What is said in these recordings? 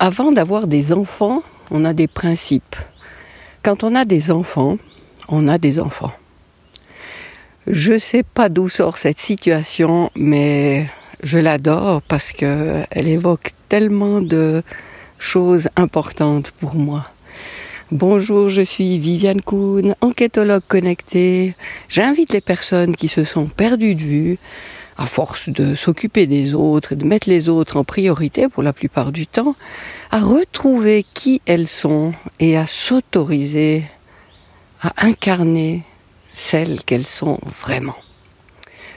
Avant d'avoir des enfants, on a des principes. Quand on a des enfants, on a des enfants. Je sais pas d'où sort cette situation, mais je l'adore parce que elle évoque tellement de choses importantes pour moi. Bonjour, je suis Viviane Kuhn, enquêtologue connectée. J'invite les personnes qui se sont perdues de vue, à force de s'occuper des autres et de mettre les autres en priorité pour la plupart du temps, à retrouver qui elles sont et à s'autoriser à incarner celles qu'elles sont vraiment.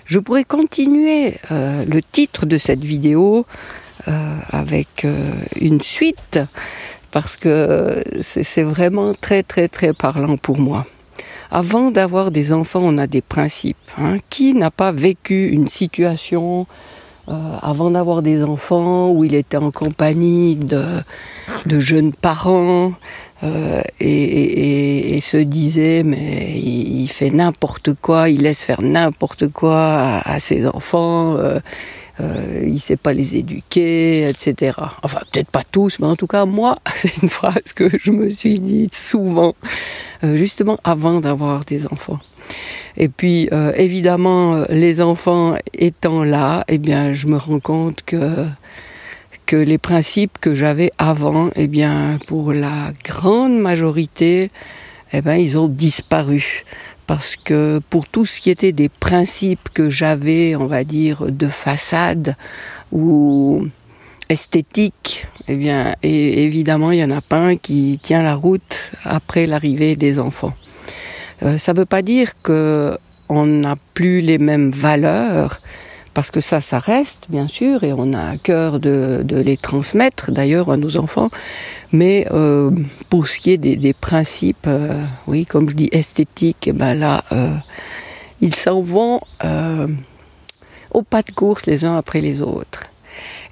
Je pourrais continuer euh, le titre de cette vidéo euh, avec euh, une suite parce que c'est vraiment très très très parlant pour moi. Avant d'avoir des enfants, on a des principes. Hein. Qui n'a pas vécu une situation euh, avant d'avoir des enfants où il était en compagnie de, de jeunes parents euh, et, se disait mais il, fait n'importe quoi, il laisse faire n'importe quoi à, ses enfants. Euh, euh, il sait pas les éduquer, etc. Enfin, peut-être pas tous, mais en tout cas, moi, c'est une phrase que je me suis dite souvent, euh, justement avant d'avoir des enfants. Et puis, euh, évidemment, les enfants étant là, eh bien, je me rends compte que que les principes que j'avais avant, eh bien, pour la grande majorité, eh ben, ils ont disparu parce que pour tout ce qui était des principes que j'avais, on va dire, de façade ou esthétique, eh évidemment, il y en a pas un qui tient la route après l'arrivée des enfants. Euh, ça ne veut pas dire que on n'a plus les mêmes valeurs, parce que ça, ça reste, bien sûr, et on a à cœur de, les transmettre, d'ailleurs, à nos enfants. Mais euh, pour ce qui est des, principes, euh, oui, comme je dis, esthétiques, eh ben là, euh, ils s'en vont au pas de course les uns après les autres.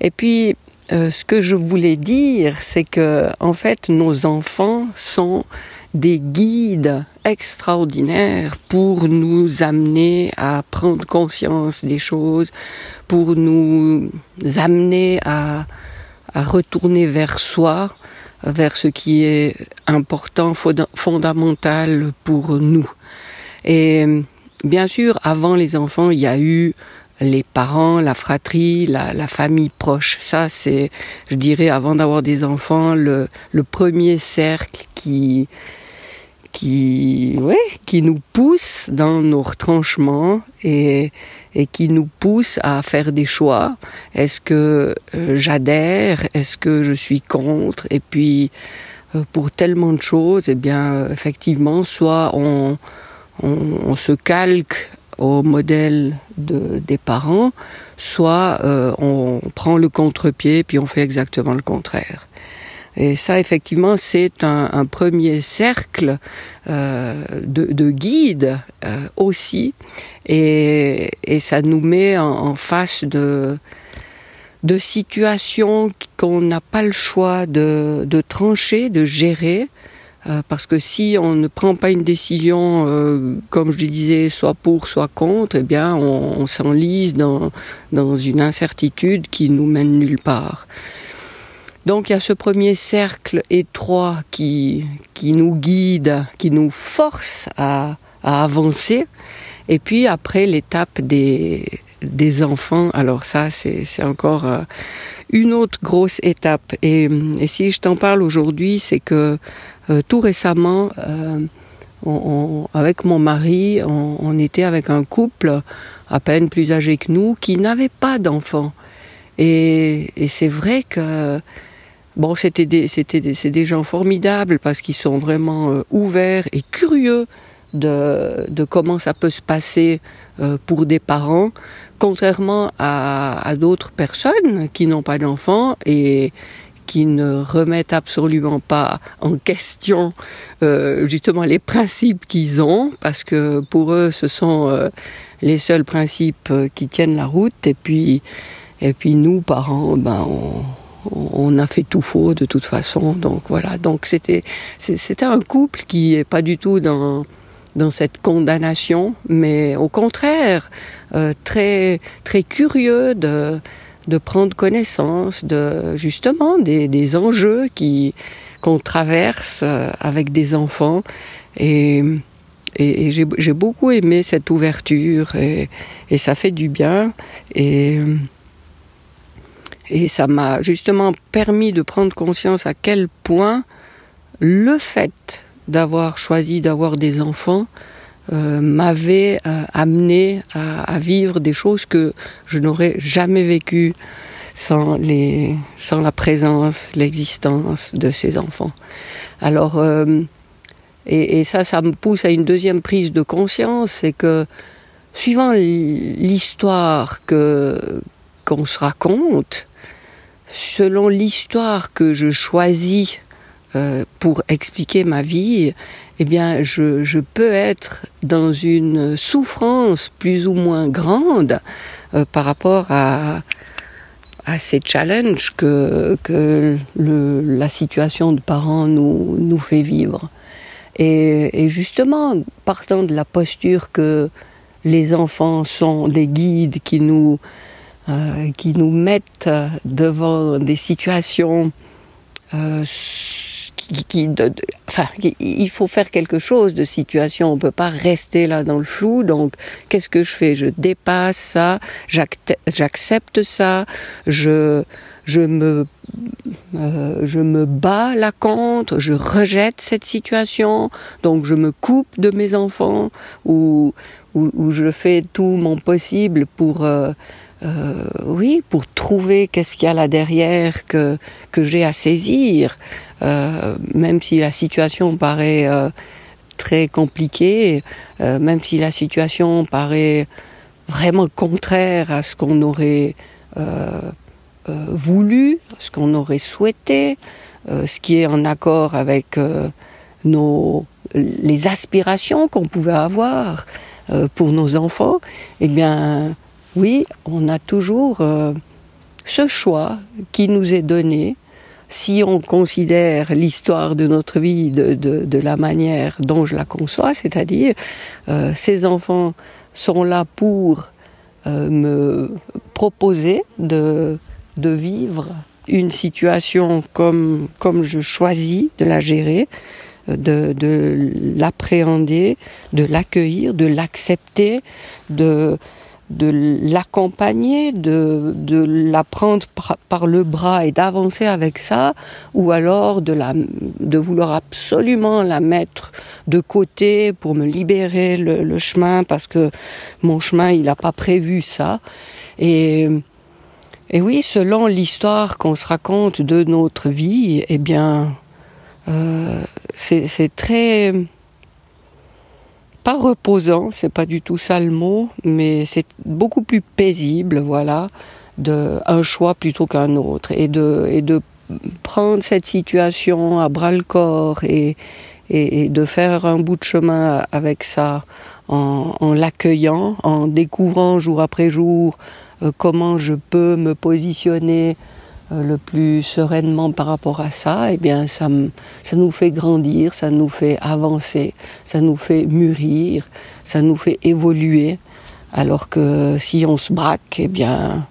Et puis, ce que je voulais dire, c'est que, en fait, nos enfants sont des guides extraordinaires pour nous amener à prendre conscience des choses, pour nous amener à, retourner vers soi, vers ce qui est important, fondamental pour nous. Et bien sûr, avant les enfants, il y a eu les parents, la fratrie, la, la famille proche. Ça, c'est, je dirais, avant d'avoir des enfants, le, le premier cercle qui, qui, ouais, qui nous pousse dans nos retranchements et, et qui nous pousse à faire des choix. Est-ce que euh, j'adhère? Est-ce que je suis contre? Et puis, euh, pour tellement de choses, eh bien, effectivement, soit on, on, on se calque au modèle de, des parents, soit euh, on prend le contre-pied puis on fait exactement le contraire. Et ça, effectivement, c'est un, premier cercle euh, de, de guide euh, aussi, et, ça nous met en, face de, situations qu'on n'a pas le choix de, trancher, de gérer, parce que si on ne prend pas une décision, euh, comme je disais, soit pour, soit contre, eh bien, on, on s'enlise dans, dans une incertitude qui nous mène nulle part. Donc il y a ce premier cercle étroit qui, qui nous guide, qui nous force à, à avancer. Et puis après l'étape des, des enfants, alors ça c'est encore euh, une autre grosse étape. Et, et si je t'en parle aujourd'hui, c'est que euh, tout récemment, euh, avec mon mari, on, était avec un couple à peine plus âgé que nous qui n'avait pas d'enfants. Et, c'est vrai que bon, c'était des, c'était des, c'est des gens formidables parce qu'ils sont vraiment euh, ouverts et curieux de, de comment ça peut se passer pour des parents, contrairement à, à d'autres personnes qui n'ont pas d'enfants et qui ne remettent absolument pas en question euh, justement les principes qu'ils ont, parce que pour eux, ce sont euh, les seuls principes euh, qui tiennent la route. Et puis, et puis nous, parents, ben, on, on a fait tout faux de toute façon. Donc voilà. Donc c'était c'était un couple qui est pas du tout dans dans cette condamnation, mais au contraire euh, très très curieux de de prendre connaissance de justement des, enjeux qui qu'on traverse euh, avec des enfants. Et, j'ai beaucoup aimé cette ouverture et, et, ça fait du bien. Et et ça m'a justement permis de prendre conscience à quel point le fait d'avoir choisi d'avoir des enfants euh, m'avait euh, amené à, vivre des choses que je n'aurais jamais vécues sans la présence, l'existence de ces enfants. Alors euh, et, et, ça, ça me pousse à une deuxième prise de conscience, c'est que suivant l'histoire que qu'on se raconte, selon l'histoire que je choisis euh, pour expliquer ma vie, eh bien, je, je, peux être dans une souffrance plus ou moins grande euh, par rapport à, à ces challenges que, que le, la situation de parents nous, nous fait vivre. Et, et, justement, partant de la posture que les enfants sont des guides qui nous, euh, qui nous mettent devant des situations euh, qui, enfin, il faut faire quelque chose de situation. On peut pas rester là dans le flou. Donc, qu'est-ce que je fais? Je dépasse ça, j'accepte ça, je je me euh, je me bats la contre, je rejette cette situation, donc je me coupe de mes enfants ou ou, je fais tout mon possible pour euh, euh, oui, pour trouver qu'est-ce qu'il y a là derrière que que j'ai à saisir. Euh, même si la situation paraît euh, très compliquée, euh, même si la situation paraît vraiment contraire à ce qu'on aurait voulu, ce qu'on aurait souhaité, ce qui est en accord avec nos les aspirations qu'on pouvait avoir pour nos enfants, eh bien oui, on a toujours ce choix qui nous est donné si on considère l'histoire de notre vie de, de, de, la manière dont je la conçois, c'est-à-dire euh, ces enfants sont là pour euh, me proposer de, de vivre une situation comme, comme je choisis de la gérer, de, de l'appréhender, de l'accueillir, de l'accepter, de, de l'accompagner, de, de la prendre par, le bras et d'avancer avec ça, ou alors de, la, de vouloir absolument la mettre de côté pour me libérer le, chemin parce que mon chemin il n'a pas prévu ça. Et, et oui, selon l'histoire qu'on se raconte de notre vie, eh bien, euh, c'est très pas reposant, c'est pas du tout ça le mot, mais c'est beaucoup plus paisible, voilà, de un choix plutôt qu'un autre, et de et de prendre cette situation à bras le corps et, et, de faire un bout de chemin avec ça en, en l'accueillant, en découvrant jour après jour euh, comment je peux me positionner le plus sereinement par rapport à ça, eh bien ça, ça nous fait grandir, ça nous fait avancer, ça nous fait mûrir, ça nous fait évoluer. Alors que si on se braque, eh bien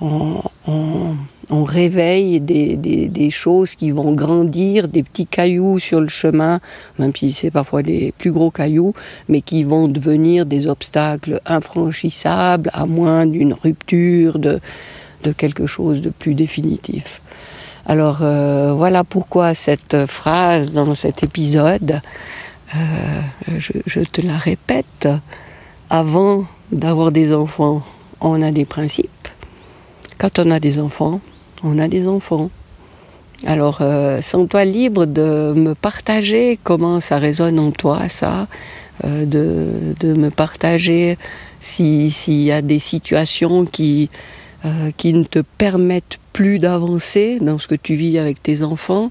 on, on, on réveille des, des, des, choses qui vont grandir, des petits cailloux sur le chemin, même si c'est parfois des plus gros cailloux, mais qui vont devenir des obstacles infranchissables à moins d'une rupture de de quelque chose de plus définitif. Alors euh, voilà pourquoi cette phrase dans cet épisode, euh, je, te la répète, avant d'avoir des enfants, on a des principes. Quand on a des enfants, on a des enfants. Alors, euh, sens-toi libre de me partager comment ça résonne en toi, ça, de, de me partager s'il y a des situations qui, euh, qui ne te permettent plus d'avancer dans ce que tu vis avec tes enfants,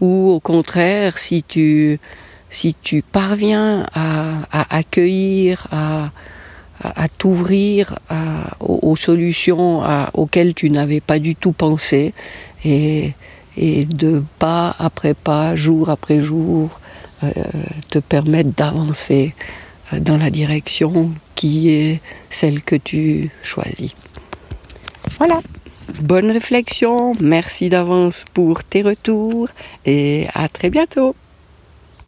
ou au contraire, si tu, si tu parviens à, accueillir, à, t'ouvrir aux, solutions auxquelles tu n'avais pas du tout pensé, et, et de pas après pas, jour après jour, euh, te permettre d'avancer euh, dans la direction qui est celle que tu choisis. Voilà. bonne réflexion, merci d'avance pour tes retours et à très bientôt.